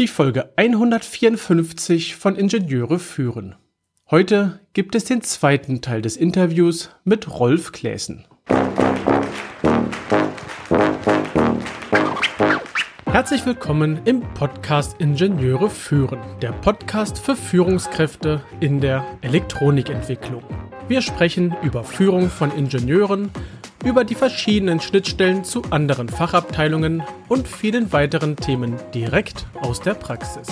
Die Folge 154 von Ingenieure führen. Heute gibt es den zweiten Teil des Interviews mit Rolf Kläßen. Herzlich willkommen im Podcast Ingenieure führen, der Podcast für Führungskräfte in der Elektronikentwicklung. Wir sprechen über Führung von Ingenieuren, über die verschiedenen Schnittstellen zu anderen Fachabteilungen und vielen weiteren Themen direkt aus der Praxis.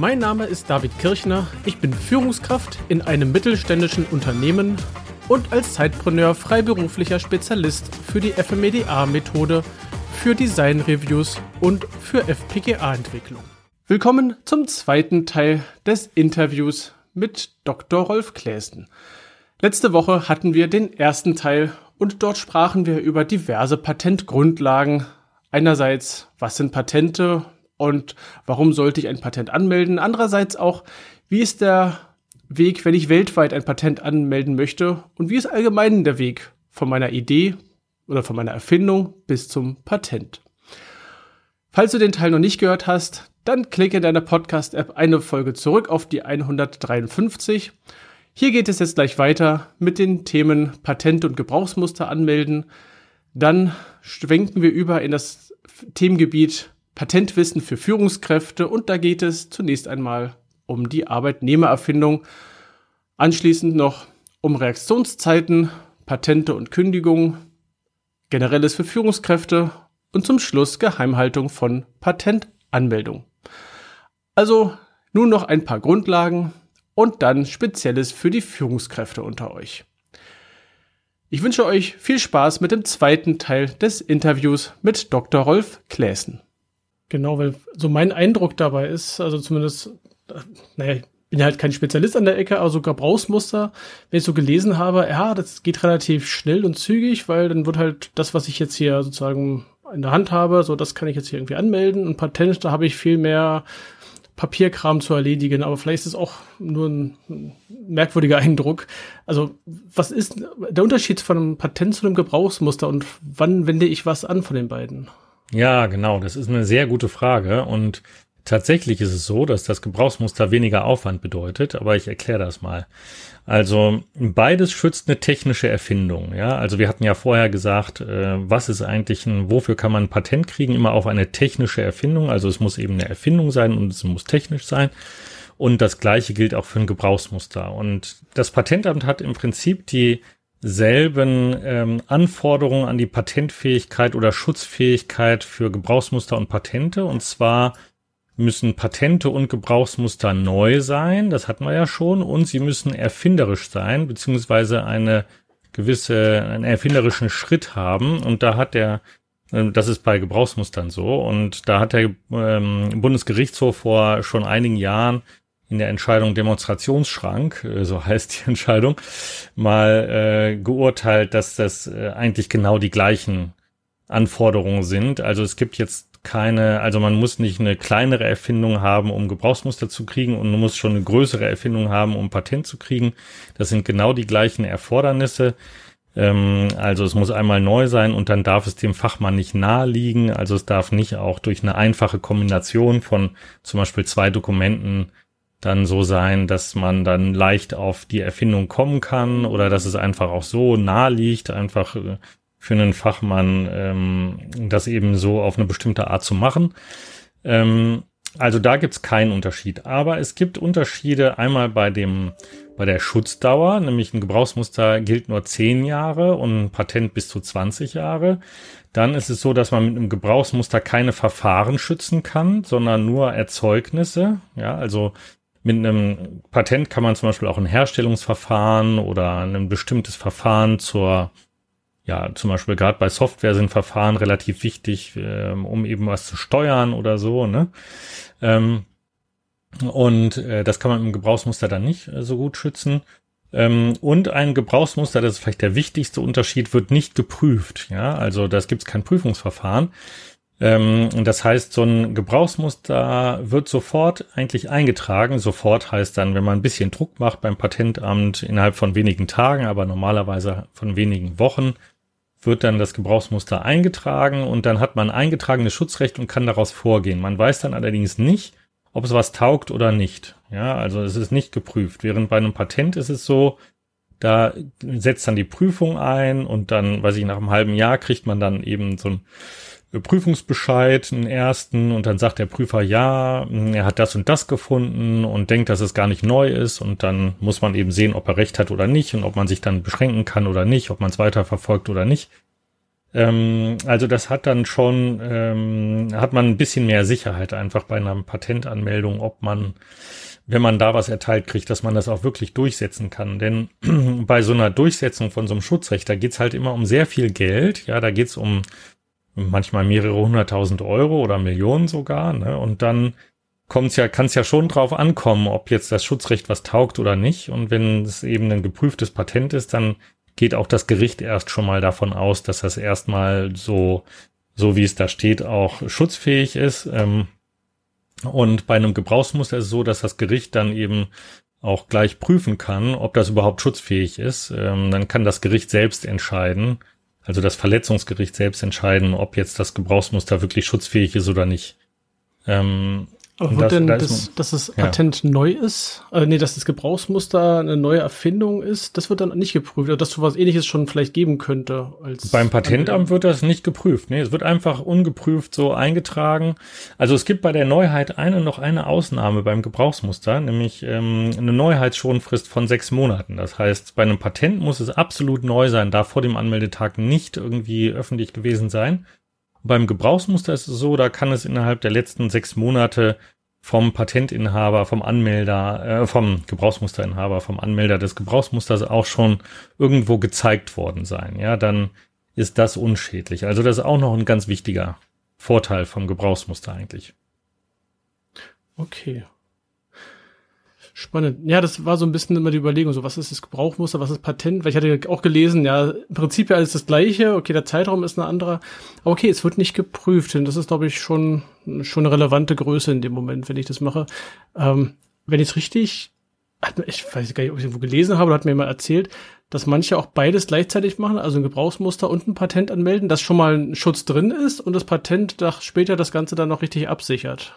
Mein Name ist David Kirchner, ich bin Führungskraft in einem mittelständischen Unternehmen und als Zeitpreneur freiberuflicher Spezialist für die FMEDA-Methode, für Design-Reviews und für FPGA-Entwicklung. Willkommen zum zweiten Teil des Interviews mit Dr. Rolf Kläsen. Letzte Woche hatten wir den ersten Teil und dort sprachen wir über diverse Patentgrundlagen. Einerseits, was sind Patente und warum sollte ich ein Patent anmelden? Andererseits auch, wie ist der Weg, wenn ich weltweit ein Patent anmelden möchte? Und wie ist allgemein der Weg von meiner Idee oder von meiner Erfindung bis zum Patent? Falls du den Teil noch nicht gehört hast, dann klicke in deiner Podcast-App eine Folge zurück auf die 153. Hier geht es jetzt gleich weiter mit den Themen Patent und Gebrauchsmuster anmelden. Dann schwenken wir über in das Themengebiet Patentwissen für Führungskräfte und da geht es zunächst einmal um die Arbeitnehmererfindung. Anschließend noch um Reaktionszeiten, Patente und Kündigungen, Generelles für Führungskräfte und zum Schluss Geheimhaltung von Patentanmeldung. Also nun noch ein paar Grundlagen und dann Spezielles für die Führungskräfte unter euch. Ich wünsche euch viel Spaß mit dem zweiten Teil des Interviews mit Dr. Rolf Kläßen. Genau, weil so mein Eindruck dabei ist, also zumindest, naja, ich bin ja halt kein Spezialist an der Ecke, aber so Gebrauchsmuster, wenn ich so gelesen habe, ja, das geht relativ schnell und zügig, weil dann wird halt das, was ich jetzt hier sozusagen in der Hand habe, so das kann ich jetzt hier irgendwie anmelden. Und Patent, da habe ich viel mehr Papierkram zu erledigen, aber vielleicht ist es auch nur ein merkwürdiger Eindruck. Also, was ist der Unterschied von einem Patent zu einem Gebrauchsmuster und wann wende ich was an von den beiden? Ja, genau, das ist eine sehr gute Frage und tatsächlich ist es so, dass das Gebrauchsmuster weniger Aufwand bedeutet, aber ich erkläre das mal. Also beides schützt eine technische Erfindung. Ja, also wir hatten ja vorher gesagt, äh, was ist eigentlich ein, wofür kann man ein Patent kriegen? Immer auf eine technische Erfindung. Also es muss eben eine Erfindung sein und es muss technisch sein. Und das Gleiche gilt auch für ein Gebrauchsmuster. Und das Patentamt hat im Prinzip dieselben ähm, Anforderungen an die Patentfähigkeit oder Schutzfähigkeit für Gebrauchsmuster und Patente. Und zwar müssen Patente und Gebrauchsmuster neu sein, das hatten wir ja schon, und sie müssen erfinderisch sein, beziehungsweise eine gewisse, einen erfinderischen Schritt haben. Und da hat der, äh, das ist bei Gebrauchsmustern so, und da hat der ähm, Bundesgerichtshof vor schon einigen Jahren in der Entscheidung Demonstrationsschrank, äh, so heißt die Entscheidung, mal äh, geurteilt, dass das äh, eigentlich genau die gleichen Anforderungen sind. Also es gibt jetzt keine, also man muss nicht eine kleinere Erfindung haben, um Gebrauchsmuster zu kriegen und man muss schon eine größere Erfindung haben, um Patent zu kriegen. Das sind genau die gleichen Erfordernisse. Ähm, also es muss einmal neu sein und dann darf es dem Fachmann nicht nahe liegen. Also es darf nicht auch durch eine einfache Kombination von zum Beispiel zwei Dokumenten dann so sein, dass man dann leicht auf die Erfindung kommen kann oder dass es einfach auch so nahe liegt, einfach äh, für einen Fachmann, ähm, das eben so auf eine bestimmte Art zu machen. Ähm, also da gibt's keinen Unterschied. Aber es gibt Unterschiede einmal bei dem bei der Schutzdauer, nämlich ein Gebrauchsmuster gilt nur 10 Jahre und ein Patent bis zu 20 Jahre. Dann ist es so, dass man mit einem Gebrauchsmuster keine Verfahren schützen kann, sondern nur Erzeugnisse. Ja, also mit einem Patent kann man zum Beispiel auch ein Herstellungsverfahren oder ein bestimmtes Verfahren zur ja, zum Beispiel gerade bei Software sind Verfahren relativ wichtig, ähm, um eben was zu steuern oder so, ne? Ähm, und äh, das kann man im Gebrauchsmuster dann nicht äh, so gut schützen. Ähm, und ein Gebrauchsmuster, das ist vielleicht der wichtigste Unterschied, wird nicht geprüft. Ja, also das gibt es kein Prüfungsverfahren. Ähm, und das heißt, so ein Gebrauchsmuster wird sofort eigentlich eingetragen. Sofort heißt dann, wenn man ein bisschen Druck macht beim Patentamt innerhalb von wenigen Tagen, aber normalerweise von wenigen Wochen, wird dann das Gebrauchsmuster eingetragen und dann hat man eingetragenes Schutzrecht und kann daraus vorgehen. Man weiß dann allerdings nicht, ob es was taugt oder nicht. Ja, also es ist nicht geprüft. Während bei einem Patent ist es so, da setzt dann die Prüfung ein und dann, weiß ich, nach einem halben Jahr kriegt man dann eben so ein Prüfungsbescheid, einen ersten, und dann sagt der Prüfer, ja, er hat das und das gefunden und denkt, dass es gar nicht neu ist. Und dann muss man eben sehen, ob er recht hat oder nicht und ob man sich dann beschränken kann oder nicht, ob man es weiter verfolgt oder nicht. Ähm, also das hat dann schon, ähm, hat man ein bisschen mehr Sicherheit einfach bei einer Patentanmeldung, ob man, wenn man da was erteilt kriegt, dass man das auch wirklich durchsetzen kann. Denn bei so einer Durchsetzung von so einem Schutzrecht, da geht's halt immer um sehr viel Geld. Ja, da geht's um manchmal mehrere hunderttausend Euro oder Millionen sogar. Ne? Und dann kommt's ja, kann es ja schon drauf ankommen, ob jetzt das Schutzrecht was taugt oder nicht. Und wenn es eben ein geprüftes Patent ist, dann geht auch das Gericht erst schon mal davon aus, dass das erstmal so, so wie es da steht, auch schutzfähig ist. Ähm, und bei einem Gebrauchsmuster ist es so, dass das Gericht dann eben auch gleich prüfen kann, ob das überhaupt schutzfähig ist. Ähm, dann kann das Gericht selbst entscheiden, also das Verletzungsgericht selbst entscheiden, ob jetzt das Gebrauchsmuster wirklich schutzfähig ist oder nicht. Ähm, aber wird das, denn, da das, dass das Patent ja. neu ist, äh, nee, dass das Gebrauchsmuster eine neue Erfindung ist, das wird dann nicht geprüft, oder dass du was ähnliches schon vielleicht geben könnte. Als Beim Patentamt wird das nicht geprüft. Nee, es wird einfach ungeprüft so eingetragen. Also es gibt bei der Neuheit eine noch eine Ausnahme beim Gebrauchsmuster, nämlich ähm, eine Neuheitsschonfrist von sechs Monaten. Das heißt, bei einem Patent muss es absolut neu sein, darf vor dem Anmeldetag nicht irgendwie öffentlich gewesen sein. Beim Gebrauchsmuster ist es so, da kann es innerhalb der letzten sechs Monate vom Patentinhaber, vom Anmelder, äh, vom Gebrauchsmusterinhaber, vom Anmelder des Gebrauchsmusters auch schon irgendwo gezeigt worden sein. Ja, dann ist das unschädlich. Also das ist auch noch ein ganz wichtiger Vorteil vom Gebrauchsmuster eigentlich. Okay. Spannend. Ja, das war so ein bisschen immer die Überlegung, so was ist das Gebrauchmuster, was ist Patent? Weil ich hatte auch gelesen, ja, im Prinzip ja alles das gleiche, okay, der Zeitraum ist ein anderer, aber okay, es wird nicht geprüft und das ist, glaube ich, schon, schon eine relevante Größe in dem Moment, wenn ich das mache. Ähm, wenn ich es richtig, ich weiß gar nicht, ob ich irgendwo gelesen habe oder hat mir mal erzählt, dass manche auch beides gleichzeitig machen, also ein Gebrauchsmuster und ein Patent anmelden, dass schon mal ein Schutz drin ist und das Patent später das Ganze dann noch richtig absichert.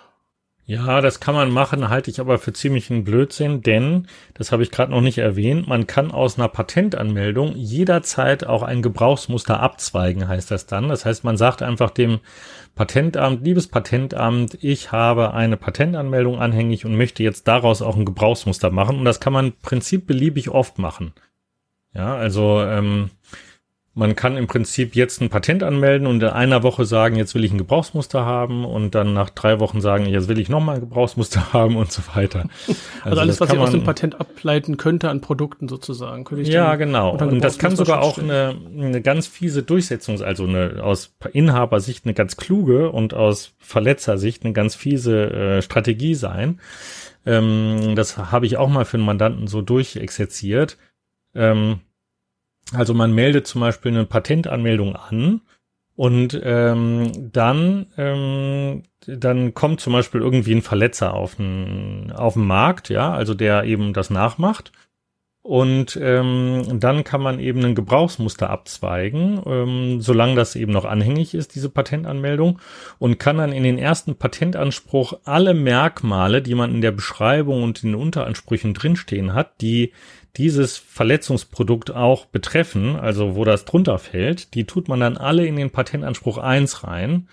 Ja, das kann man machen, halte ich aber für ziemlichen Blödsinn, denn, das habe ich gerade noch nicht erwähnt, man kann aus einer Patentanmeldung jederzeit auch ein Gebrauchsmuster abzweigen, heißt das dann. Das heißt, man sagt einfach dem Patentamt, liebes Patentamt, ich habe eine Patentanmeldung anhängig und möchte jetzt daraus auch ein Gebrauchsmuster machen. Und das kann man im Prinzip beliebig oft machen. Ja, also ähm, man kann im Prinzip jetzt ein Patent anmelden und in einer Woche sagen, jetzt will ich ein Gebrauchsmuster haben und dann nach drei Wochen sagen, jetzt will ich nochmal ein Gebrauchsmuster haben und so weiter. Also, also alles, was ich aus dem Patent ableiten könnte an Produkten sozusagen. Könnte ich ja, genau. Und das kann sogar auch eine, eine ganz fiese Durchsetzung, also eine aus Inhabersicht eine ganz kluge und aus Verletzersicht eine ganz fiese äh, Strategie sein. Ähm, das habe ich auch mal für einen Mandanten so durchexerziert. Ähm, also man meldet zum Beispiel eine Patentanmeldung an und ähm, dann, ähm, dann kommt zum Beispiel irgendwie ein Verletzer auf den, auf den Markt, ja, also der eben das nachmacht. Und ähm, dann kann man eben ein Gebrauchsmuster abzweigen, ähm, solange das eben noch anhängig ist, diese Patentanmeldung, und kann dann in den ersten Patentanspruch alle Merkmale, die man in der Beschreibung und in den Unteransprüchen drinstehen hat, die dieses Verletzungsprodukt auch betreffen, also wo das drunter fällt, die tut man dann alle in den Patentanspruch 1 rein.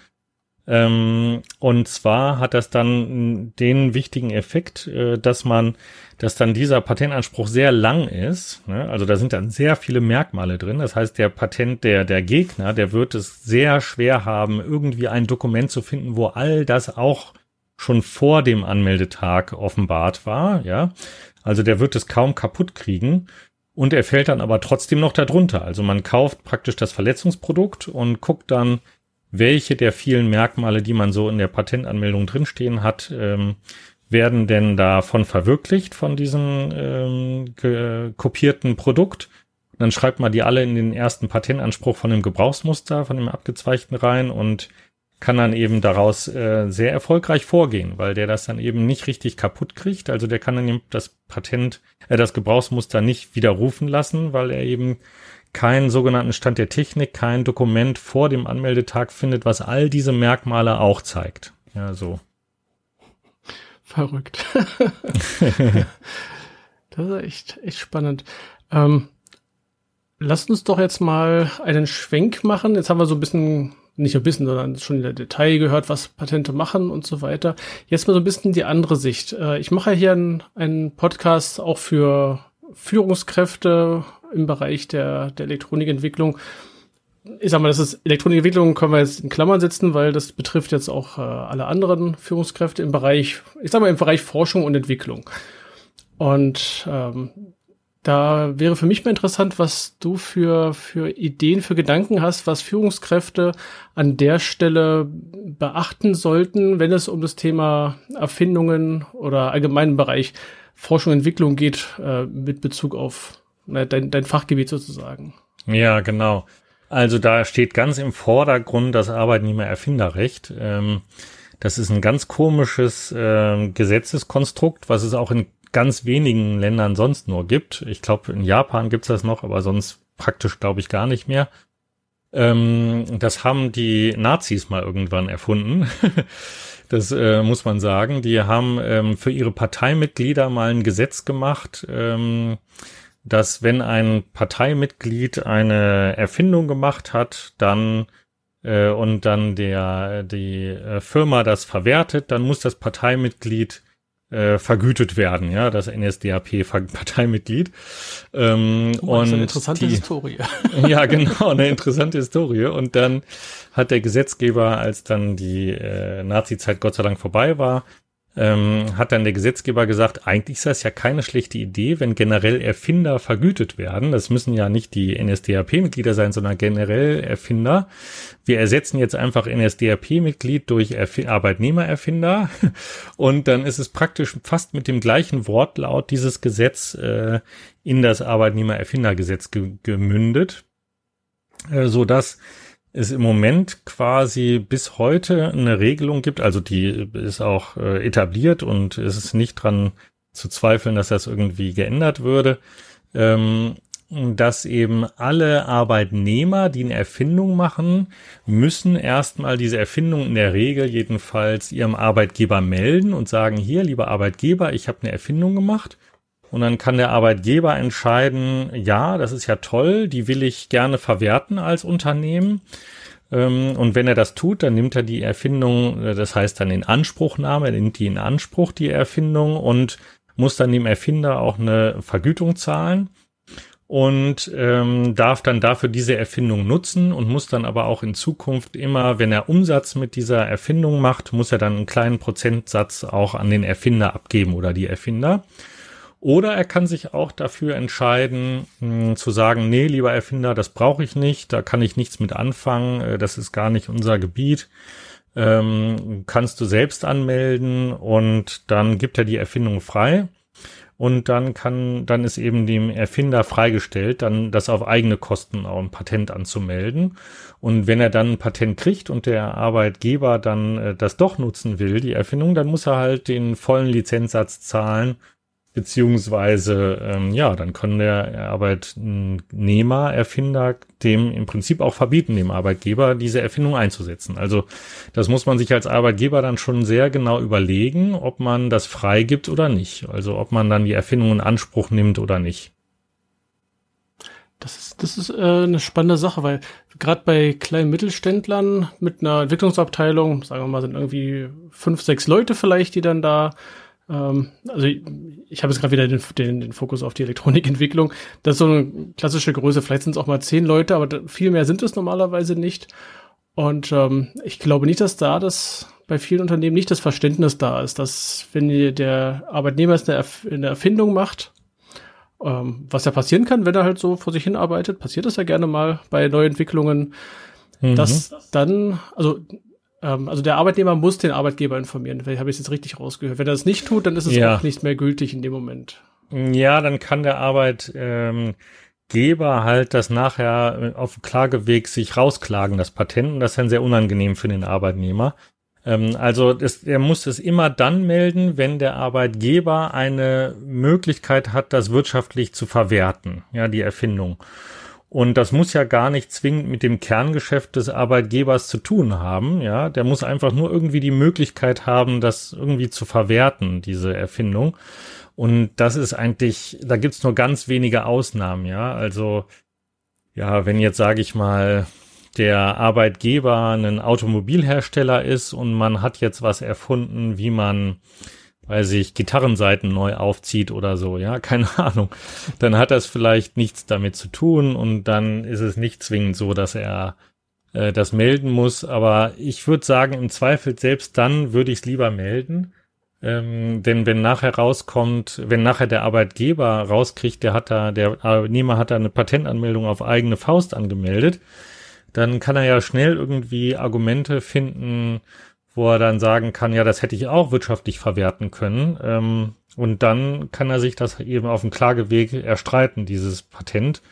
Ähm, und zwar hat das dann den wichtigen Effekt, äh, dass man, dass dann dieser Patentanspruch sehr lang ist. Ne? Also da sind dann sehr viele Merkmale drin. Das heißt, der Patent, der, der Gegner, der wird es sehr schwer haben, irgendwie ein Dokument zu finden, wo all das auch schon vor dem Anmeldetag offenbart war, ja. Also der wird es kaum kaputt kriegen. Und er fällt dann aber trotzdem noch darunter. Also man kauft praktisch das Verletzungsprodukt und guckt dann, welche der vielen Merkmale, die man so in der Patentanmeldung drinstehen hat, ähm, werden denn davon verwirklicht von diesem ähm, kopierten Produkt. dann schreibt man die alle in den ersten Patentanspruch von dem Gebrauchsmuster, von dem abgezweigten rein und kann dann eben daraus äh, sehr erfolgreich vorgehen, weil der das dann eben nicht richtig kaputt kriegt. Also der kann dann eben das Patent, äh, das Gebrauchsmuster nicht widerrufen lassen, weil er eben keinen sogenannten Stand der Technik, kein Dokument vor dem Anmeldetag findet, was all diese Merkmale auch zeigt. Ja, so. Verrückt. das ist echt, echt spannend. Ähm, lasst uns doch jetzt mal einen Schwenk machen. Jetzt haben wir so ein bisschen, nicht ein bisschen, sondern schon in der Detail gehört, was Patente machen und so weiter. Jetzt mal so ein bisschen die andere Sicht. Äh, ich mache hier einen, einen Podcast auch für Führungskräfte im Bereich der, der Elektronikentwicklung. Ich sag mal, das ist Elektronikentwicklung können wir jetzt in Klammern setzen, weil das betrifft jetzt auch äh, alle anderen Führungskräfte im Bereich, ich sag mal, im Bereich Forschung und Entwicklung. Und ähm, da wäre für mich mal interessant, was du für, für Ideen, für Gedanken hast, was Führungskräfte an der Stelle beachten sollten, wenn es um das Thema Erfindungen oder allgemeinen Bereich Forschung und Entwicklung geht, äh, mit Bezug auf na, dein, dein Fachgebiet sozusagen. Ja, genau. Also da steht ganz im Vordergrund das Arbeitnehmererfinderrecht. Ähm, das ist ein ganz komisches äh, Gesetzeskonstrukt, was es auch in ganz wenigen Ländern sonst nur gibt. Ich glaube, in Japan gibt's das noch, aber sonst praktisch, glaube ich, gar nicht mehr. Ähm, das haben die Nazis mal irgendwann erfunden. Das äh, muss man sagen. Die haben ähm, für ihre Parteimitglieder mal ein Gesetz gemacht, ähm, dass wenn ein Parteimitglied eine Erfindung gemacht hat, dann äh, und dann der die äh, Firma das verwertet, dann muss das Parteimitglied äh, vergütet werden, ja, das NSDAP-Parteimitglied. Ähm, oh, und eine interessante die, Historie. ja, genau, eine interessante Historie. Und dann hat der Gesetzgeber, als dann die äh, Nazi-Zeit Gott sei Dank vorbei war, ähm, hat dann der Gesetzgeber gesagt, eigentlich ist das ja keine schlechte Idee, wenn generell Erfinder vergütet werden. Das müssen ja nicht die NSDAP-Mitglieder sein, sondern generell Erfinder. Wir ersetzen jetzt einfach NSDAP-Mitglied durch Erf Arbeitnehmererfinder und dann ist es praktisch fast mit dem gleichen Wortlaut dieses Gesetz äh, in das Arbeitnehmererfindergesetz ge gemündet, äh, so dass es im Moment quasi bis heute eine Regelung gibt, also die ist auch äh, etabliert und es ist nicht dran zu zweifeln, dass das irgendwie geändert würde, ähm, dass eben alle Arbeitnehmer, die eine Erfindung machen, müssen erstmal diese Erfindung in der Regel jedenfalls ihrem Arbeitgeber melden und sagen, hier, lieber Arbeitgeber, ich habe eine Erfindung gemacht und dann kann der Arbeitgeber entscheiden, ja, das ist ja toll, die will ich gerne verwerten als Unternehmen. Ähm, und wenn er das tut, dann nimmt er die Erfindung, äh, das heißt dann in Anspruchnahme, er nimmt die in Anspruch, die Erfindung, und muss dann dem Erfinder auch eine Vergütung zahlen und ähm, darf dann dafür diese Erfindung nutzen und muss dann aber auch in Zukunft immer, wenn er Umsatz mit dieser Erfindung macht, muss er dann einen kleinen Prozentsatz auch an den Erfinder abgeben oder die Erfinder. Oder er kann sich auch dafür entscheiden, mh, hm, zu sagen, nee, lieber Erfinder, das brauche ich nicht, da kann ich nichts mit anfangen, äh, das ist gar nicht unser Gebiet. Ähm, kannst du selbst anmelden und dann gibt er die Erfindung frei und dann kann, dann ist eben dem Erfinder freigestellt, dann das auf eigene Kosten auch ein Patent anzumelden. Und wenn er dann ein Patent kriegt und der Arbeitgeber dann äh, das doch nutzen will, die Erfindung, dann muss er halt den vollen Lizenzsatz zahlen beziehungsweise ähm, ja, dann kann der Arbeitnehmer, Erfinder dem im Prinzip auch verbieten, dem Arbeitgeber diese Erfindung einzusetzen. Also das muss man sich als Arbeitgeber dann schon sehr genau überlegen, ob man das freigibt oder nicht. Also ob man dann die Erfindung in Anspruch nimmt oder nicht. Das ist, das ist äh, eine spannende Sache, weil gerade bei kleinen Mittelständlern mit einer Entwicklungsabteilung, sagen wir mal, sind irgendwie fünf, sechs Leute vielleicht, die dann da ähm, also ich, ich habe jetzt gerade wieder den, den, den Fokus auf die Elektronikentwicklung. Das ist so eine klassische Größe. Vielleicht sind es auch mal zehn Leute, aber viel mehr sind es normalerweise nicht. Und ähm, ich glaube nicht, dass da das bei vielen Unternehmen nicht das Verständnis da ist, dass wenn der Arbeitnehmer es eine, Erf eine Erfindung macht, ähm, was ja passieren kann, wenn er halt so vor sich hin arbeitet, passiert das ja gerne mal bei Neuentwicklungen, mhm. dass dann, also ähm, also der Arbeitnehmer muss den Arbeitgeber informieren. Vielleicht habe ich es jetzt richtig rausgehört. Wenn er das nicht tut, dann ist es ja. auch nicht mehr gültig in dem Moment. Ja, dann kann der Arbeitgeber halt das nachher auf dem Klageweg sich rausklagen, das Patent. Und das ist dann sehr unangenehm für den Arbeitnehmer. Ähm, also das, er muss es immer dann melden, wenn der Arbeitgeber eine Möglichkeit hat, das wirtschaftlich zu verwerten, ja, die Erfindung. Und das muss ja gar nicht zwingend mit dem Kerngeschäft des Arbeitgebers zu tun haben. Ja, der muss einfach nur irgendwie die Möglichkeit haben, das irgendwie zu verwerten, diese Erfindung. Und das ist eigentlich, da gibt's nur ganz wenige Ausnahmen. Ja, also ja, wenn jetzt sage ich mal der Arbeitgeber ein Automobilhersteller ist und man hat jetzt was erfunden, wie man weiß ich, Gitarrenseiten neu aufzieht oder so, ja, keine Ahnung, dann hat das vielleicht nichts damit zu tun und dann ist es nicht zwingend so, dass er äh, das melden muss. Aber ich würde sagen, im Zweifel selbst dann würde ich es lieber melden. Ähm, denn wenn nachher rauskommt, wenn nachher der Arbeitgeber rauskriegt, der hat da, der Arbeitnehmer hat da eine Patentanmeldung auf eigene Faust angemeldet, dann kann er ja schnell irgendwie Argumente finden, wo er dann sagen kann, ja, das hätte ich auch wirtschaftlich verwerten können. Ähm, und dann kann er sich das eben auf dem Klageweg erstreiten, dieses Patent.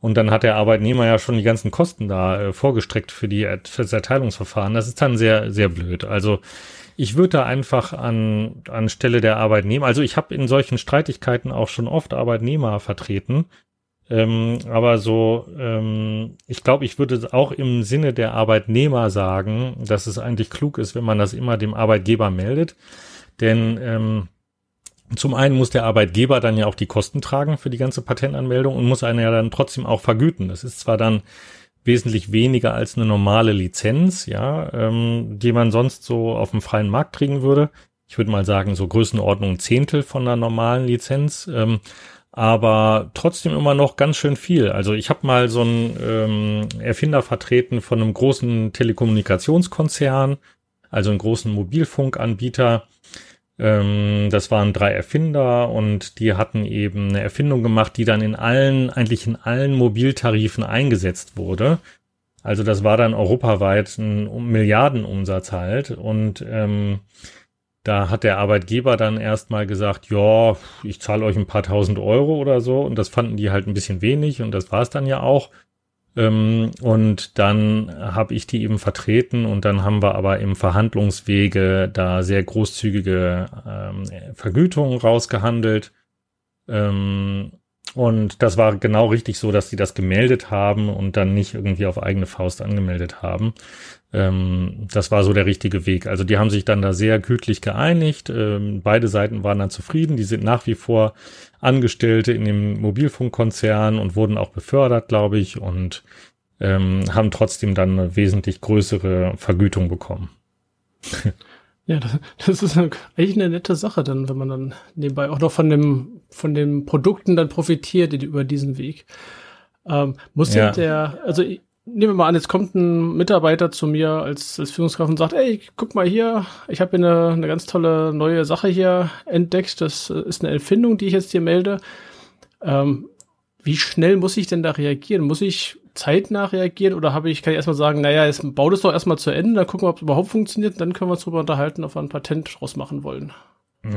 Und dann hat der Arbeitnehmer ja schon die ganzen Kosten da äh, vorgestreckt für, die, für das Erteilungsverfahren. Das ist dann sehr, sehr blöd. Also ich würde da einfach an, an Stelle der Arbeitnehmer, also ich habe in solchen Streitigkeiten auch schon oft Arbeitnehmer vertreten, ähm, aber so, ähm, ich glaube, ich würde auch im Sinne der Arbeitnehmer sagen, dass es eigentlich klug ist, wenn man das immer dem Arbeitgeber meldet. Denn ähm, zum einen muss der Arbeitgeber dann ja auch die Kosten tragen für die ganze Patentanmeldung und muss einen ja dann trotzdem auch vergüten. Das ist zwar dann wesentlich weniger als eine normale Lizenz, ja, ähm, die man sonst so auf dem freien Markt kriegen würde. Ich würde mal sagen, so Größenordnung Zehntel von einer normalen Lizenz. Ähm, aber trotzdem immer noch ganz schön viel. Also ich habe mal so einen ähm, Erfinder vertreten von einem großen Telekommunikationskonzern, also einen großen Mobilfunkanbieter. Ähm, das waren drei Erfinder und die hatten eben eine Erfindung gemacht, die dann in allen, eigentlich in allen Mobiltarifen eingesetzt wurde. Also das war dann europaweit ein Milliardenumsatz halt und ähm, da hat der Arbeitgeber dann erstmal gesagt, ja, ich zahle euch ein paar tausend Euro oder so. Und das fanden die halt ein bisschen wenig und das war es dann ja auch. Ähm, und dann habe ich die eben vertreten und dann haben wir aber im Verhandlungswege da sehr großzügige ähm, Vergütungen rausgehandelt. Ähm, und das war genau richtig so, dass die das gemeldet haben und dann nicht irgendwie auf eigene Faust angemeldet haben. Ähm, das war so der richtige Weg. Also die haben sich dann da sehr gütlich geeinigt. Ähm, beide Seiten waren dann zufrieden. Die sind nach wie vor Angestellte in dem Mobilfunkkonzern und wurden auch befördert, glaube ich, und ähm, haben trotzdem dann eine wesentlich größere Vergütung bekommen. Ja, das, das ist eigentlich eine nette Sache dann, wenn man dann nebenbei auch noch von dem, von den Produkten dann profitiert über diesen Weg. Ähm, muss ja. der, also nehmen wir mal an, jetzt kommt ein Mitarbeiter zu mir als, als Führungskraft und sagt, ey, guck mal hier, ich habe eine, eine ganz tolle neue Sache hier entdeckt. Das ist eine Erfindung, die ich jetzt hier melde. Ähm, wie schnell muss ich denn da reagieren? Muss ich zeitnah reagieren oder habe ich, kann ich erstmal sagen, naja, jetzt bau das doch erstmal zu Ende, dann gucken wir, ob es überhaupt funktioniert, dann können wir uns darüber unterhalten, ob wir ein Patent draus machen wollen.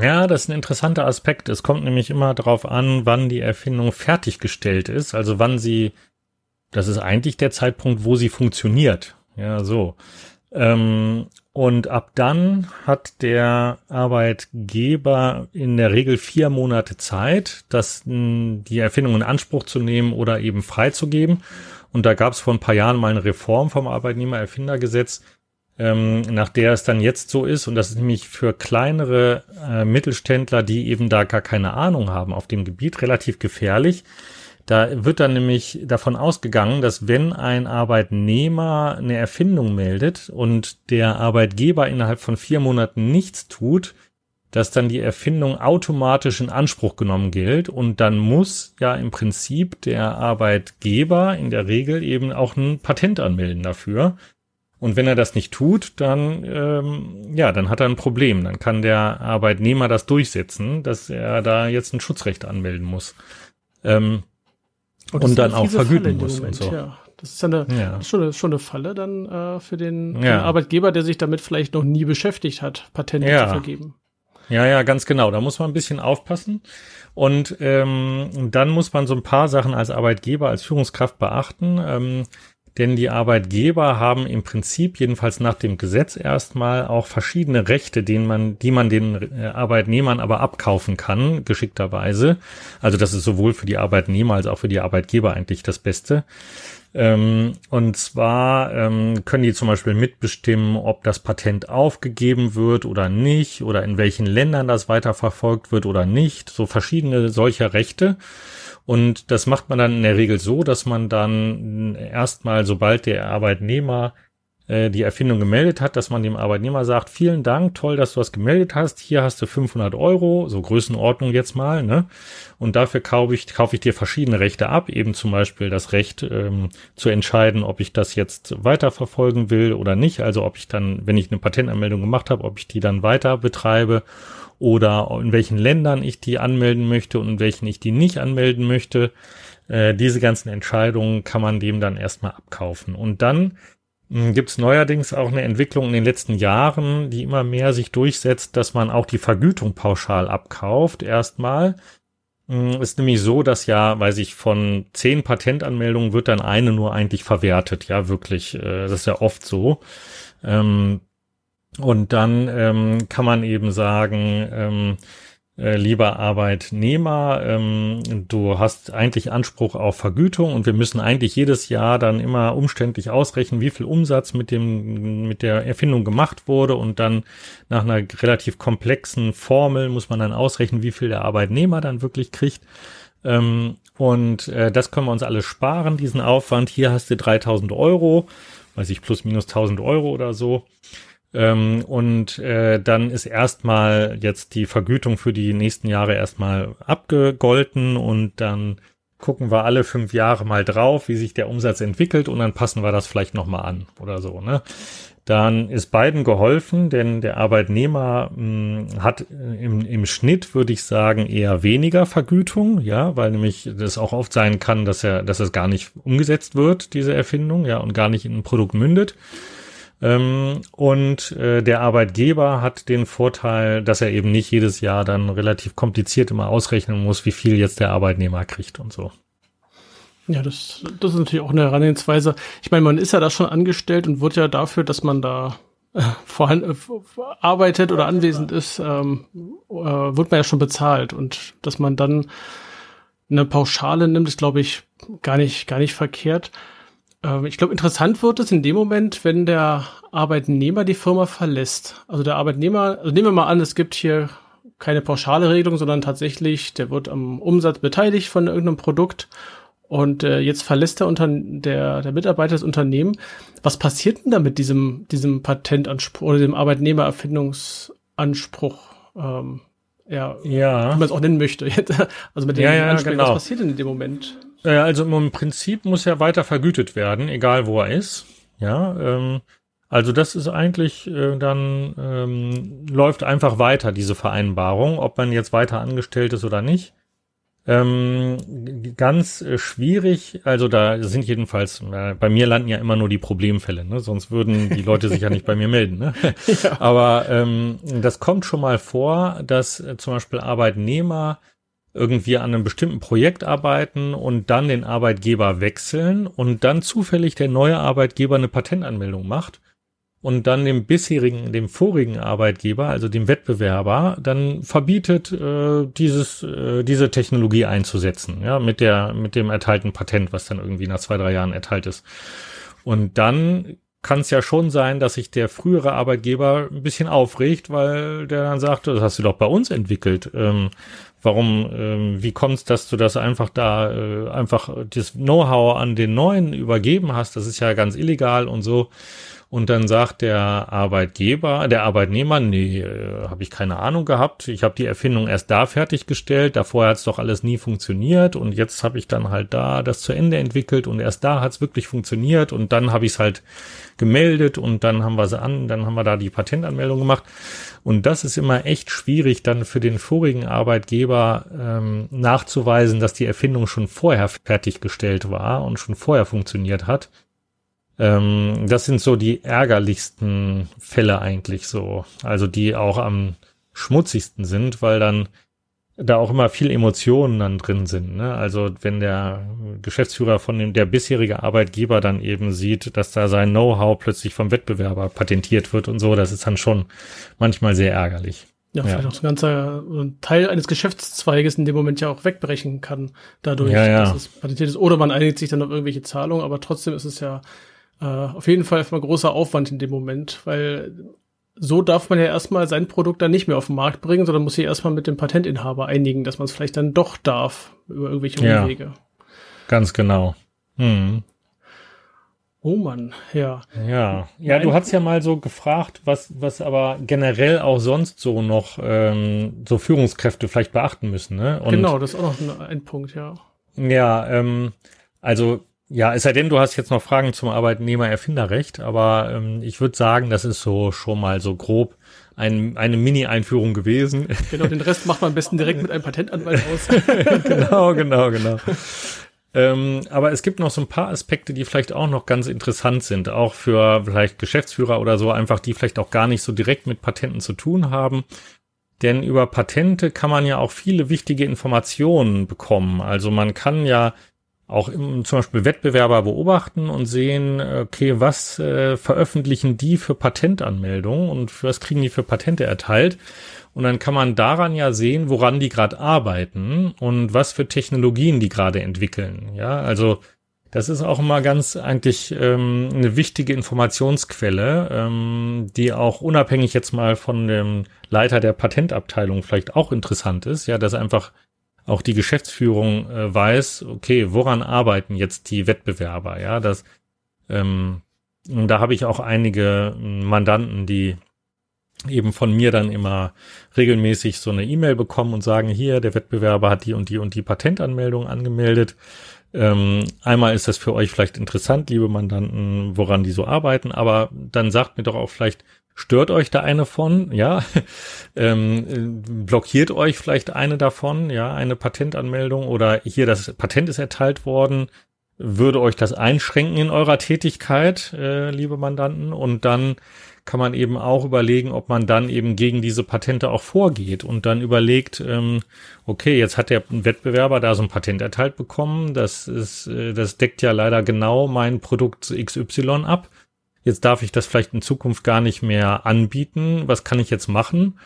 Ja, das ist ein interessanter Aspekt. Es kommt nämlich immer darauf an, wann die Erfindung fertiggestellt ist, also wann sie, das ist eigentlich der Zeitpunkt, wo sie funktioniert. Ja, so. Ähm, und ab dann hat der Arbeitgeber in der Regel vier Monate Zeit, das, die Erfindung in Anspruch zu nehmen oder eben freizugeben. Und da gab es vor ein paar Jahren mal eine Reform vom Arbeitnehmererfindergesetz, ähm, nach der es dann jetzt so ist. Und das ist nämlich für kleinere äh, Mittelständler, die eben da gar keine Ahnung haben auf dem Gebiet, relativ gefährlich. Da wird dann nämlich davon ausgegangen, dass wenn ein Arbeitnehmer eine Erfindung meldet und der Arbeitgeber innerhalb von vier Monaten nichts tut, dass dann die Erfindung automatisch in Anspruch genommen gilt und dann muss ja im Prinzip der Arbeitgeber in der Regel eben auch ein Patent anmelden dafür. Und wenn er das nicht tut, dann ähm, ja, dann hat er ein Problem. Dann kann der Arbeitnehmer das durchsetzen, dass er da jetzt ein Schutzrecht anmelden muss. Ähm, und, und dann auch vergüten muss Moment, und so. Ja. Das ist eine, ja. ist schon, eine, schon eine Falle dann äh, für, den, ja. den Arbeitgeber, der sich damit vielleicht noch nie beschäftigt hat, Patente ja. zu vergeben. Ja, ja, ganz genau. Da muss man ein bisschen aufpassen. Und ähm, dann muss man so ein paar Sachen als Arbeitgeber, als Führungskraft beachten. Ähm, denn die Arbeitgeber haben im Prinzip, jedenfalls nach dem Gesetz erstmal, auch verschiedene Rechte, denen man, die man den äh, Arbeitnehmern aber abkaufen kann, geschickterweise. Also das ist sowohl für die Arbeitnehmer als auch für die Arbeitgeber eigentlich das Beste. Ähm, und zwar ähm, können die zum Beispiel mitbestimmen, ob das Patent aufgegeben wird oder nicht, oder in welchen Ländern das weiterverfolgt wird oder nicht. So verschiedene solcher Rechte. Und das macht man dann in der Regel so, dass man dann erstmal, sobald der Arbeitnehmer äh, die Erfindung gemeldet hat, dass man dem Arbeitnehmer sagt, vielen Dank, toll, dass du das gemeldet hast, hier hast du 500 Euro, so Größenordnung jetzt mal, ne? Und dafür kaufe ich, kaufe ich dir verschiedene Rechte ab, eben zum Beispiel das Recht ähm, zu entscheiden, ob ich das jetzt weiterverfolgen will oder nicht, also ob ich dann, wenn ich eine Patentanmeldung gemacht habe, ob ich die dann weiter betreibe oder in welchen Ländern ich die anmelden möchte und in welchen ich die nicht anmelden möchte. Äh, diese ganzen Entscheidungen kann man dem dann erstmal abkaufen. Und dann hm, gibt es neuerdings auch eine Entwicklung in den letzten Jahren, die immer mehr sich durchsetzt, dass man auch die Vergütung pauschal abkauft erstmal. Hm, ist nämlich so, dass ja, weiß ich, von zehn Patentanmeldungen wird dann eine nur eigentlich verwertet. Ja, wirklich. Äh, das ist ja oft so. Ähm, und dann ähm, kann man eben sagen, ähm, äh, lieber Arbeitnehmer, ähm, du hast eigentlich Anspruch auf Vergütung und wir müssen eigentlich jedes Jahr dann immer umständlich ausrechnen, wie viel Umsatz mit dem mit der Erfindung gemacht wurde und dann nach einer relativ komplexen Formel muss man dann ausrechnen, wie viel der Arbeitnehmer dann wirklich kriegt. Ähm, und äh, das können wir uns alles sparen, diesen Aufwand. Hier hast du 3000 Euro, weiß ich, plus minus 1000 Euro oder so. Ähm, und äh, dann ist erstmal jetzt die Vergütung für die nächsten Jahre erstmal abgegolten und dann gucken wir alle fünf Jahre mal drauf, wie sich der Umsatz entwickelt und dann passen wir das vielleicht nochmal an oder so. Ne? Dann ist beiden geholfen, denn der Arbeitnehmer mh, hm, hat im, im Schnitt, würde ich sagen, eher weniger Vergütung, ja, weil nämlich das auch oft sein kann, dass er, dass es gar nicht umgesetzt wird, diese Erfindung, ja, und gar nicht in ein Produkt mündet. Ähm, und äh, der Arbeitgeber hat den Vorteil, dass er eben nicht jedes Jahr dann relativ kompliziert immer ausrechnen muss, wie viel jetzt der Arbeitnehmer kriegt und so. Ja, das, das ist natürlich auch eine Herangehensweise. Ich meine, man ist ja da schon angestellt und wird ja dafür, dass man da äh, vorhanden, äh, arbeitet oder anwesend ist, ähm, äh, wird man ja schon bezahlt. Und dass man dann eine Pauschale nimmt, ist, glaube ich, gar nicht, gar nicht verkehrt. Ähm, ich glaube, interessant wird es in dem Moment, wenn der Arbeitnehmer die Firma verlässt. Also der Arbeitnehmer, also nehmen wir mal an, es gibt hier keine pauschale Regelung, sondern tatsächlich, der wird am Umsatz beteiligt von irgendeinem Produkt und äh, jetzt verlässt der, Unter der, der Mitarbeiter das Unternehmen. Was passiert denn da mit diesem, diesem Patentanspruch oder dem Arbeitnehmererfindungsanspruch? Ähm, ja, ja. wie man es auch nennen möchte. also mit dem ja, ja, genau. was passiert denn in dem Moment? Äh, also im Prinzip muss er weiter vergütet werden, egal wo er ist. Ja, ähm, also das ist eigentlich äh, dann ähm, läuft einfach weiter diese Vereinbarung, ob man jetzt weiter angestellt ist oder nicht. Ähm, ganz äh, schwierig, also da sind jedenfalls, äh, bei mir landen ja immer nur die Problemfälle, ne? sonst würden die Leute sich ja nicht bei mir melden. Ne? Ja. Aber ähm, das kommt schon mal vor, dass äh, zum Beispiel Arbeitnehmer irgendwie an einem bestimmten Projekt arbeiten und dann den Arbeitgeber wechseln und dann zufällig der neue Arbeitgeber eine Patentanmeldung macht und dann dem bisherigen, dem vorigen Arbeitgeber, also dem Wettbewerber, dann verbietet, äh, dieses, äh, diese Technologie einzusetzen, ja, mit der, mit dem erteilten Patent, was dann irgendwie nach zwei, drei Jahren erteilt ist. Und dann kann es ja schon sein, dass sich der frühere Arbeitgeber ein bisschen aufregt, weil der dann sagt, das hast du doch bei uns entwickelt. Ähm, warum, ähm, wie kommst, dass du das einfach da, äh, einfach das Know-how an den neuen übergeben hast? Das ist ja ganz illegal und so. Und dann sagt der Arbeitgeber, der Arbeitnehmer, nee, äh, habe ich keine Ahnung gehabt. Ich habe die Erfindung erst da fertiggestellt. Davor hat es doch alles nie funktioniert. Und jetzt habe ich dann halt da das zu Ende entwickelt und erst da hat es wirklich funktioniert. Und dann habe ich es halt gemeldet und dann haben wir sie an, dann haben wir da die Patentanmeldung gemacht. Und das ist immer echt schwierig, dann für den vorigen Arbeitgeber ähm, nachzuweisen, dass die Erfindung schon vorher fertiggestellt war und schon vorher funktioniert hat. Ähm, das sind so die ärgerlichsten Fälle eigentlich so. Also die auch am schmutzigsten sind, weil dann da auch immer viel Emotionen dann drin sind. Ne? Also wenn der Geschäftsführer von dem, der bisherige Arbeitgeber dann eben sieht, dass da sein Know-how plötzlich vom Wettbewerber patentiert wird und so, das ist dann schon manchmal sehr ärgerlich. Ja, vielleicht auch so ein ganzer Teil eines Geschäftszweiges in dem Moment ja auch wegbrechen kann, dadurch, ja, ja. dass es patentiert ist. Oder man einigt sich dann auf irgendwelche Zahlungen, aber trotzdem ist es ja äh, auf jeden Fall erstmal großer Aufwand in dem Moment, weil so darf man ja erstmal sein Produkt dann nicht mehr auf den Markt bringen, sondern muss sich erstmal mit dem Patentinhaber einigen, dass man es vielleicht dann doch darf über irgendwelche ja, Umwege. Ganz genau. Hm. Oh Mann, ja. Ja, ja, du hast ja mal so gefragt, was, was aber generell auch sonst so noch ähm, so Führungskräfte vielleicht beachten müssen, ne? Und, genau, das ist auch noch ein, ein Punkt, ja. Ja, ähm, also ja, es sei denn, du hast jetzt noch Fragen zum Arbeitnehmer-Erfinderrecht, aber ähm, ich würde sagen, das ist so schon mal so grob ein, eine Mini-Einführung gewesen. Genau, den Rest macht man am besten direkt mit einem Patentanwalt aus. genau, genau, genau. Ähm, aber es gibt noch so ein paar Aspekte, die vielleicht auch noch ganz interessant sind, auch für vielleicht Geschäftsführer oder so, einfach die vielleicht auch gar nicht so direkt mit Patenten zu tun haben. Denn über Patente kann man ja auch viele wichtige Informationen bekommen. Also man kann ja auch im, zum Beispiel Wettbewerber beobachten und sehen, okay, was äh, veröffentlichen die für Patentanmeldungen und für was kriegen die für Patente erteilt. Und dann kann man daran ja sehen, woran die gerade arbeiten und was für Technologien die gerade entwickeln. Ja, also das ist auch immer ganz eigentlich ähm, eine wichtige Informationsquelle, ähm, die auch unabhängig jetzt mal von dem Leiter der Patentabteilung vielleicht auch interessant ist. Ja, dass einfach auch die Geschäftsführung äh, weiß, okay, woran arbeiten jetzt die Wettbewerber? Ja, das ähm, und da habe ich auch einige Mandanten, die eben von mir dann immer regelmäßig so eine E-Mail bekommen und sagen, hier, der Wettbewerber hat die und die und die Patentanmeldung angemeldet. Ähm, einmal ist das für euch vielleicht interessant, liebe Mandanten, woran die so arbeiten, aber dann sagt mir doch auch vielleicht, stört euch da eine von, ja, ähm, blockiert euch vielleicht eine davon, ja, eine Patentanmeldung oder hier das Patent ist erteilt worden, würde euch das einschränken in eurer Tätigkeit, äh, liebe Mandanten, und dann kann man eben auch überlegen, ob man dann eben gegen diese Patente auch vorgeht und dann überlegt, ähm, okay, jetzt hat der Wettbewerber da so ein Patent erteilt bekommen, das ist, äh, das deckt ja leider genau mein Produkt XY ab. Jetzt darf ich das vielleicht in Zukunft gar nicht mehr anbieten. Was kann ich jetzt machen?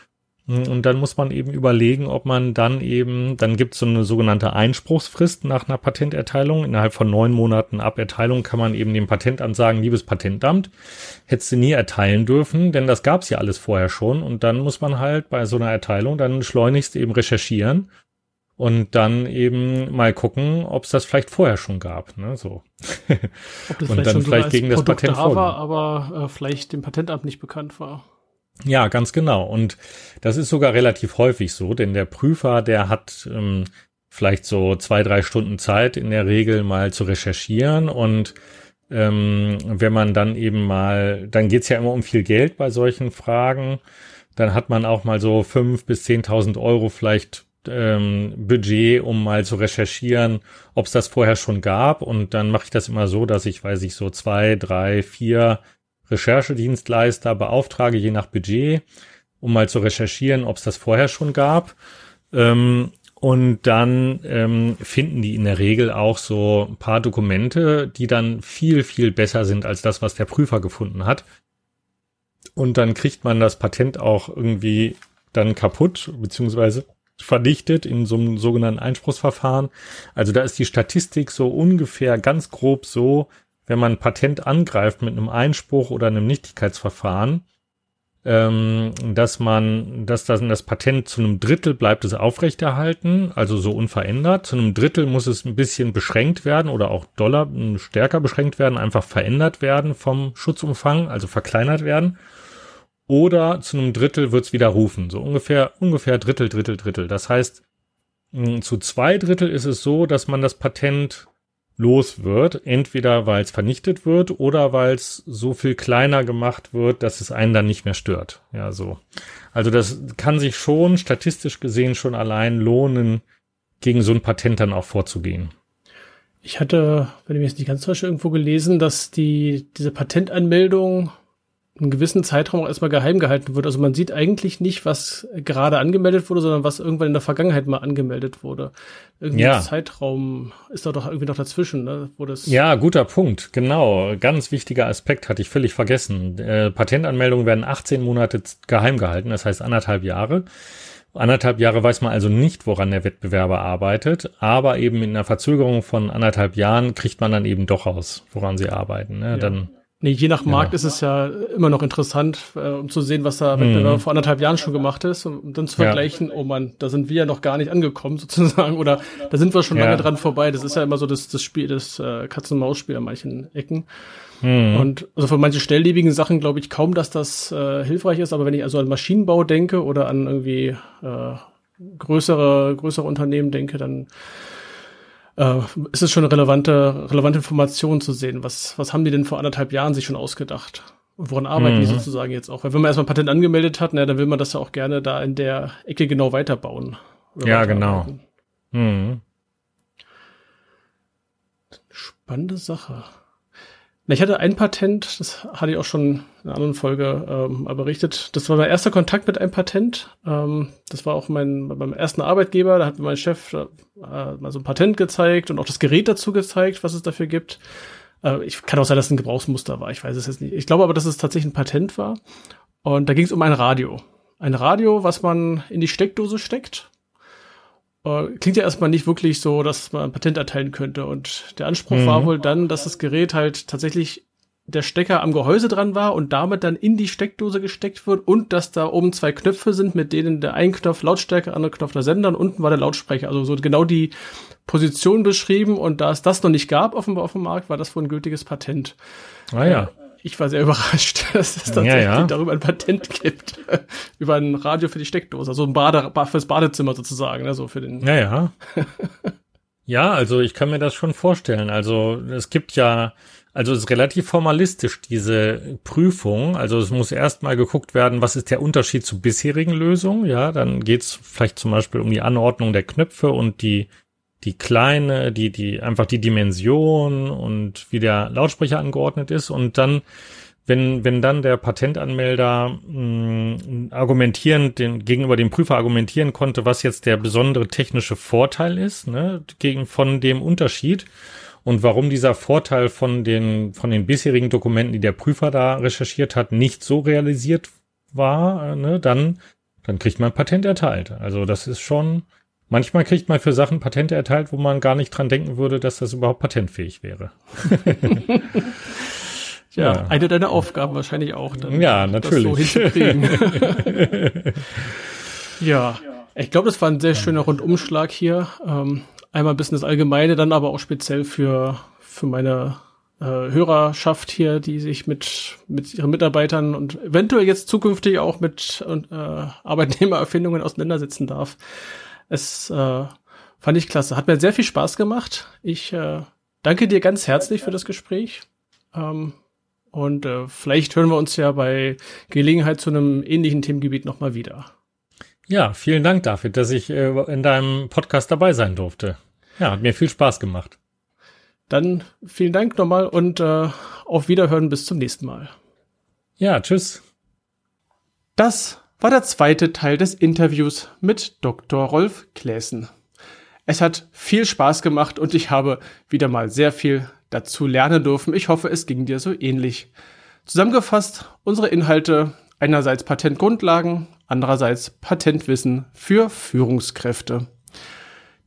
Und dann muss man eben überlegen, ob man dann eben, dann gibt es so eine sogenannte Einspruchsfrist nach einer Patenterteilung. Innerhalb von neun Monaten ab Erteilung kann man eben dem Patentamt sagen, liebes Patentamt, hättest du nie erteilen dürfen, denn das gab's ja alles vorher schon. Und dann muss man halt bei so einer Erteilung dann schleunigst eben recherchieren und dann eben mal gucken, ob es das vielleicht vorher schon gab. Ne? So. Ob das und vielleicht dann vielleicht gegen das Patent da war, aber äh, vielleicht dem Patentamt nicht bekannt war. Ja, ganz genau. Und das ist sogar relativ häufig so, denn der Prüfer, der hat ähm, vielleicht so zwei, drei Stunden Zeit in der Regel mal zu recherchieren und ähm, wenn man dann eben mal, dann geht's ja immer um viel Geld bei solchen Fragen, dann hat man auch mal so fünf bis zehntausend Euro vielleicht ähm, Budget, um mal zu recherchieren, ob es das vorher schon gab. Und dann mache ich das immer so, dass ich, weiß ich, so zwei, drei, vier Recherchedienstleister beauftrage, je nach Budget, um mal zu recherchieren, ob es das vorher schon gab. Ähm, und dann ähm, finden die in der Regel auch so ein paar Dokumente, die dann viel, viel besser sind als das, was der Prüfer gefunden hat. Und dann kriegt man das Patent auch irgendwie dann kaputt, beziehungsweise verdichtet in so einem sogenannten Einspruchsverfahren. Also da ist die Statistik so ungefähr ganz grob so, wenn man ein Patent angreift mit einem Einspruch oder einem Nichtigkeitsverfahren, ähm, dass man, dass das, das Patent zu einem Drittel bleibt es aufrechterhalten, also so unverändert. Zu einem Drittel muss es ein bisschen beschränkt werden oder auch Dollar stärker beschränkt werden, einfach verändert werden vom Schutzumfang, also verkleinert werden. Oder zu einem Drittel wird es widerrufen, so ungefähr, ungefähr Drittel, Drittel, Drittel. Das heißt, zu zwei Drittel ist es so, dass man das Patent los wird, entweder weil es vernichtet wird oder weil es so viel kleiner gemacht wird, dass es einen dann nicht mehr stört. Ja, so. Also das kann sich schon statistisch gesehen schon allein lohnen, gegen so ein Patent dann auch vorzugehen. Ich hatte, wenn ich mich jetzt nicht ganz täusche, irgendwo gelesen, dass die, diese Patentanmeldung einen gewissen Zeitraum auch erstmal geheim gehalten wird. Also man sieht eigentlich nicht, was gerade angemeldet wurde, sondern was irgendwann in der Vergangenheit mal angemeldet wurde. Irgendwie ja. Zeitraum ist da doch irgendwie noch dazwischen, ne? Wo das ja, guter Punkt. Genau. Ganz wichtiger Aspekt hatte ich völlig vergessen. Äh, Patentanmeldungen werden 18 Monate geheim gehalten, das heißt anderthalb Jahre. Anderthalb Jahre weiß man also nicht, woran der Wettbewerber arbeitet, aber eben in einer Verzögerung von anderthalb Jahren kriegt man dann eben doch raus, woran sie arbeiten. Ne? Ja. Dann Nee, je nach Markt ja. ist es ja immer noch interessant, äh, um zu sehen, was da mhm. vor anderthalb Jahren schon gemacht ist, um dann zu vergleichen, ja. oh man, da sind wir ja noch gar nicht angekommen sozusagen, oder da sind wir schon ja. lange dran vorbei. Das ist ja immer so das, das Spiel, das äh, Katz-und-Maus-Spiel an manchen Ecken. Mhm. Und also für manche schnelllebigen Sachen glaube ich kaum, dass das äh, hilfreich ist, aber wenn ich also an Maschinenbau denke oder an irgendwie äh, größere, größere Unternehmen denke, dann äh, ist es schon eine relevante, relevante Information zu sehen. Was, was haben die denn vor anderthalb Jahren sich schon ausgedacht? Und woran arbeiten mhm. die sozusagen jetzt auch? Weil wenn man erstmal ein Patent angemeldet hat, ne, dann will man das ja auch gerne da in der Ecke genau weiterbauen. Ja, genau. Mhm. Spannende Sache. Ich hatte ein Patent, das hatte ich auch schon in einer anderen Folge ähm, berichtet. Das war mein erster Kontakt mit einem Patent. Ähm, das war auch mein beim ersten Arbeitgeber. Da hat mir mein Chef äh, mal so ein Patent gezeigt und auch das Gerät dazu gezeigt, was es dafür gibt. Äh, ich kann auch sein, dass es ein Gebrauchsmuster war. Ich weiß es jetzt nicht. Ich glaube aber, dass es tatsächlich ein Patent war. Und da ging es um ein Radio. Ein Radio, was man in die Steckdose steckt klingt ja erstmal nicht wirklich so, dass man ein Patent erteilen könnte. Und der Anspruch mhm. war wohl dann, dass das Gerät halt tatsächlich der Stecker am Gehäuse dran war und damit dann in die Steckdose gesteckt wird und dass da oben zwei Knöpfe sind, mit denen der ein Knopf Lautstärke, andere Knopf der Sender und unten war der Lautsprecher. Also so genau die Position beschrieben und da es das noch nicht gab offenbar auf dem Markt, war das wohl ein gültiges Patent. Ah ja. Ich war sehr überrascht, dass es tatsächlich ja, ja. darüber ein Patent gibt. über ein Radio für die Steckdose, also ein Bade, fürs Badezimmer sozusagen, ne, so für den. Ja, ja. ja, also ich kann mir das schon vorstellen. Also es gibt ja, also es ist relativ formalistisch, diese Prüfung. Also es muss erstmal geguckt werden, was ist der Unterschied zu bisherigen Lösungen. Ja, dann geht's vielleicht zum Beispiel um die Anordnung der Knöpfe und die die kleine, die, die, einfach die Dimension und wie der Lautsprecher angeordnet ist und dann, wenn, wenn dann der Patentanmelder mh, mm, argumentieren, den, gegenüber dem Prüfer argumentieren konnte, was jetzt der besondere technische Vorteil ist, ne, gegen, von dem Unterschied und warum dieser Vorteil von den, von den bisherigen Dokumenten, die der Prüfer da recherchiert hat, nicht so realisiert war, ne, dann, dann kriegt man Patent erteilt. Also das ist schon, Manchmal kriegt man für Sachen Patente erteilt, wo man gar nicht dran denken würde, dass das überhaupt patentfähig wäre. ja, ja, eine deiner Aufgaben wahrscheinlich auch. Dann, ja, natürlich. So ja, ich glaube, das war ein sehr schöner Rundumschlag hier. Ähm, einmal ein bisschen das Allgemeine, dann aber auch speziell für, für meine äh, Hörerschaft hier, die sich mit, mit ihren Mitarbeitern und eventuell jetzt zukünftig auch mit äh, Arbeitnehmererfindungen auseinandersetzen darf. Es äh, fand ich klasse. Hat mir sehr viel Spaß gemacht. Ich äh, danke dir ganz herzlich für das Gespräch. Ähm, und äh, vielleicht hören wir uns ja bei Gelegenheit zu einem ähnlichen Themengebiet nochmal wieder. Ja, vielen Dank dafür, dass ich äh, in deinem Podcast dabei sein durfte. Ja, hat mir viel Spaß gemacht. Dann vielen Dank nochmal und äh, auf Wiederhören bis zum nächsten Mal. Ja, tschüss. Das war der zweite Teil des Interviews mit Dr. Rolf Kläßen. Es hat viel Spaß gemacht und ich habe wieder mal sehr viel dazu lernen dürfen. Ich hoffe, es ging dir so ähnlich. Zusammengefasst unsere Inhalte einerseits Patentgrundlagen, andererseits Patentwissen für Führungskräfte.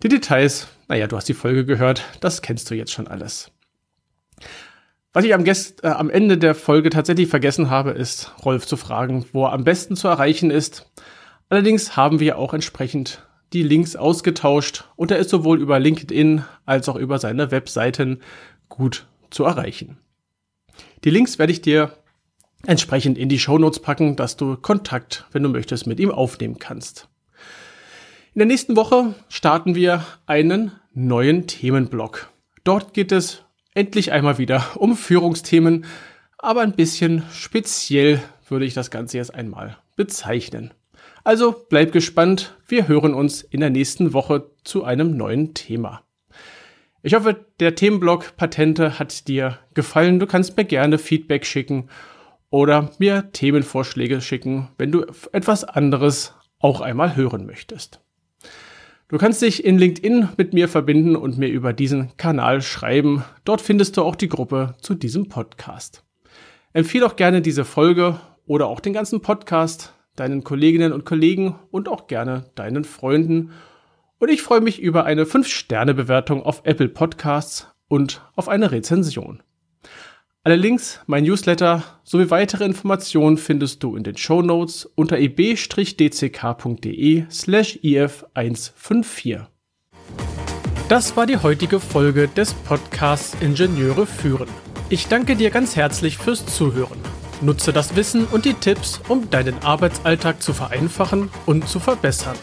Die Details, naja, du hast die Folge gehört, das kennst du jetzt schon alles. Was ich am, Gest, äh, am Ende der Folge tatsächlich vergessen habe, ist Rolf zu fragen, wo er am besten zu erreichen ist. Allerdings haben wir auch entsprechend die Links ausgetauscht und er ist sowohl über LinkedIn als auch über seine Webseiten gut zu erreichen. Die Links werde ich dir entsprechend in die Shownotes packen, dass du Kontakt, wenn du möchtest, mit ihm aufnehmen kannst. In der nächsten Woche starten wir einen neuen Themenblock. Dort geht es endlich einmal wieder um Führungsthemen, aber ein bisschen speziell würde ich das Ganze jetzt einmal bezeichnen. Also bleib gespannt, wir hören uns in der nächsten Woche zu einem neuen Thema. Ich hoffe, der Themenblock Patente hat dir gefallen. Du kannst mir gerne Feedback schicken oder mir Themenvorschläge schicken, wenn du etwas anderes auch einmal hören möchtest. Du kannst dich in LinkedIn mit mir verbinden und mir über diesen Kanal schreiben. Dort findest du auch die Gruppe zu diesem Podcast. Empfehle auch gerne diese Folge oder auch den ganzen Podcast deinen Kolleginnen und Kollegen und auch gerne deinen Freunden. Und ich freue mich über eine 5-Sterne-Bewertung auf Apple Podcasts und auf eine Rezension. Alle Links, mein Newsletter sowie weitere Informationen findest du in den Show Notes unter ib-dck.de slash if154. Das war die heutige Folge des Podcasts Ingenieure führen. Ich danke dir ganz herzlich fürs Zuhören. Nutze das Wissen und die Tipps, um deinen Arbeitsalltag zu vereinfachen und zu verbessern.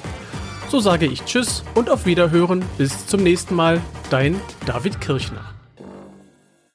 So sage ich Tschüss und auf Wiederhören. Bis zum nächsten Mal. Dein David Kirchner.